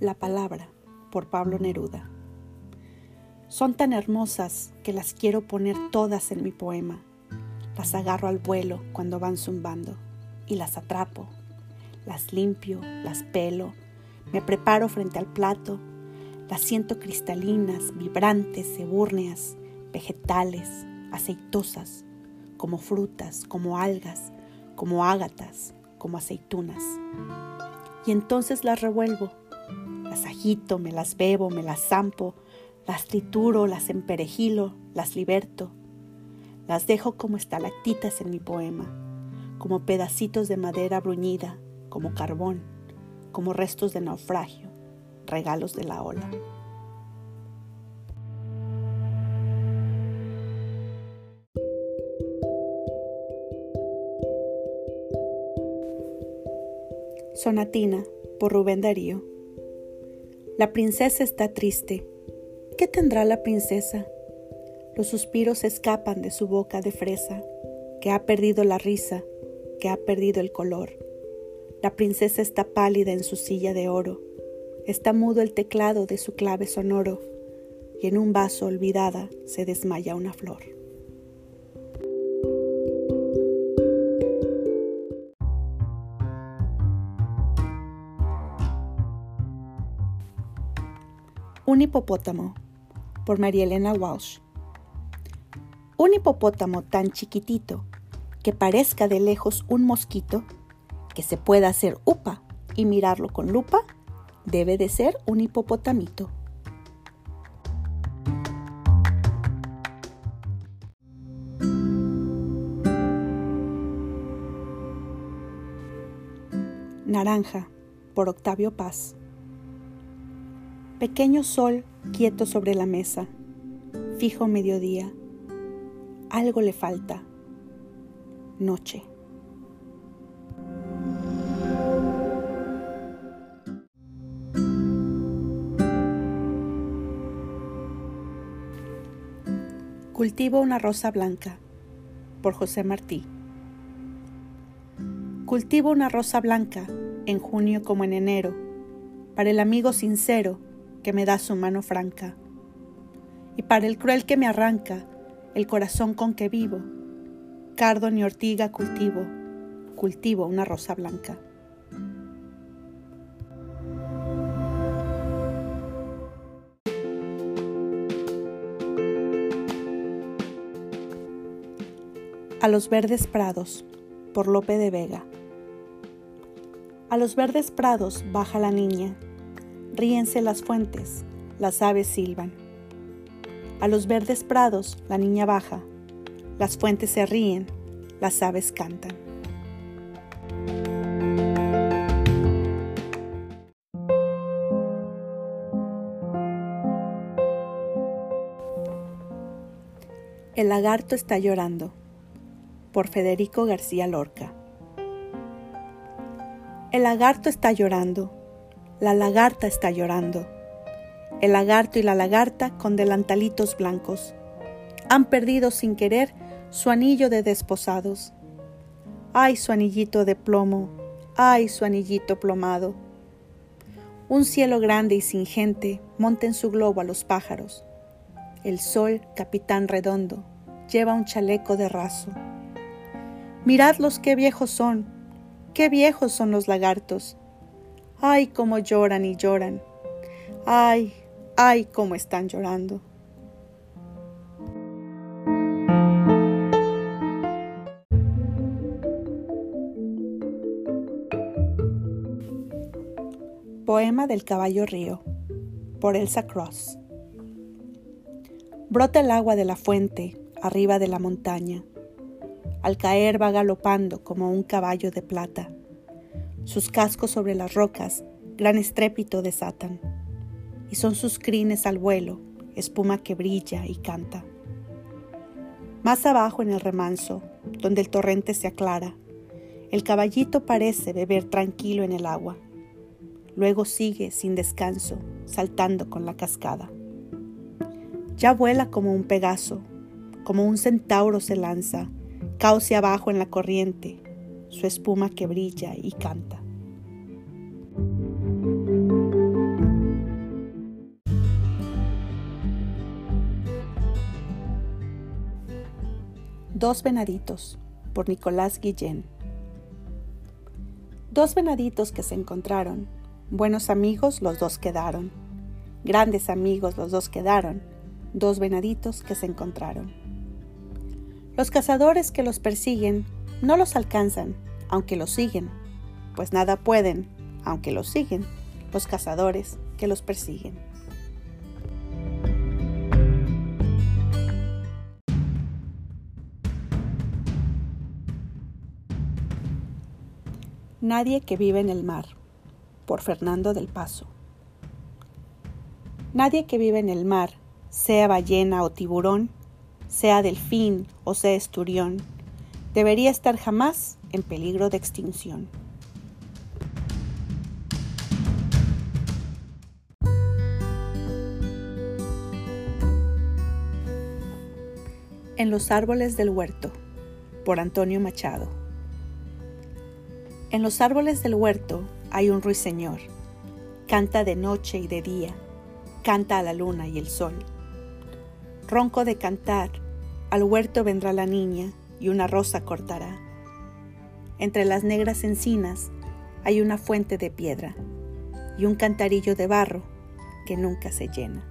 La palabra, por Pablo Neruda. Son tan hermosas que las quiero poner todas en mi poema. Las agarro al vuelo cuando van zumbando y las atrapo. Las limpio, las pelo, me preparo frente al plato. Las siento cristalinas, vibrantes, ebúrneas, vegetales, aceitosas, como frutas, como algas, como ágatas, como aceitunas. Y entonces las revuelvo las agito, me las bebo, me las zampo, las trituro, las emperejilo, las liberto. Las dejo como estalactitas en mi poema, como pedacitos de madera bruñida, como carbón, como restos de naufragio, regalos de la ola. Sonatina por Rubén Darío. La princesa está triste. ¿Qué tendrá la princesa? Los suspiros escapan de su boca de fresa, que ha perdido la risa, que ha perdido el color. La princesa está pálida en su silla de oro, está mudo el teclado de su clave sonoro, y en un vaso olvidada se desmaya una flor. Un hipopótamo por María Elena Walsh. Un hipopótamo tan chiquitito que parezca de lejos un mosquito, que se pueda hacer upa y mirarlo con lupa, debe de ser un hipopotamito. Naranja por Octavio Paz. Pequeño sol quieto sobre la mesa, fijo mediodía. Algo le falta. Noche. Cultivo una rosa blanca por José Martí. Cultivo una rosa blanca en junio como en enero, para el amigo sincero que me da su mano franca, y para el cruel que me arranca el corazón con que vivo, cardo ni ortiga cultivo, cultivo una rosa blanca. A los verdes prados, por Lope de Vega. A los verdes prados baja la niña ríense las fuentes, las aves silban. A los verdes prados la niña baja, las fuentes se ríen, las aves cantan. El lagarto está llorando, por Federico García Lorca. El lagarto está llorando, la lagarta está llorando. El lagarto y la lagarta con delantalitos blancos. Han perdido sin querer su anillo de desposados. Ay, su anillito de plomo, ay, su anillito plomado. Un cielo grande y sin gente monta en su globo a los pájaros. El sol, capitán redondo, lleva un chaleco de raso. Miradlos qué viejos son, qué viejos son los lagartos Ay, cómo lloran y lloran. Ay, ay, cómo están llorando. Poema del caballo río por Elsa Cross. Brota el agua de la fuente arriba de la montaña. Al caer va galopando como un caballo de plata sus cascos sobre las rocas, gran estrépito desatan. Y son sus crines al vuelo, espuma que brilla y canta. Más abajo en el remanso, donde el torrente se aclara, el caballito parece beber tranquilo en el agua. Luego sigue sin descanso, saltando con la cascada. Ya vuela como un pegaso, como un centauro se lanza, cauce abajo en la corriente, su espuma que brilla y canta. Dos venaditos por Nicolás Guillén. Dos venaditos que se encontraron, buenos amigos los dos quedaron, grandes amigos los dos quedaron, dos venaditos que se encontraron. Los cazadores que los persiguen no los alcanzan, aunque los siguen, pues nada pueden, aunque los siguen, los cazadores que los persiguen. Nadie que vive en el mar, por Fernando del Paso. Nadie que vive en el mar, sea ballena o tiburón, sea delfín o sea esturión, debería estar jamás en peligro de extinción. En los árboles del huerto, por Antonio Machado. En los árboles del huerto hay un ruiseñor. Canta de noche y de día, canta a la luna y el sol. Ronco de cantar, al huerto vendrá la niña y una rosa cortará. Entre las negras encinas hay una fuente de piedra y un cantarillo de barro que nunca se llena.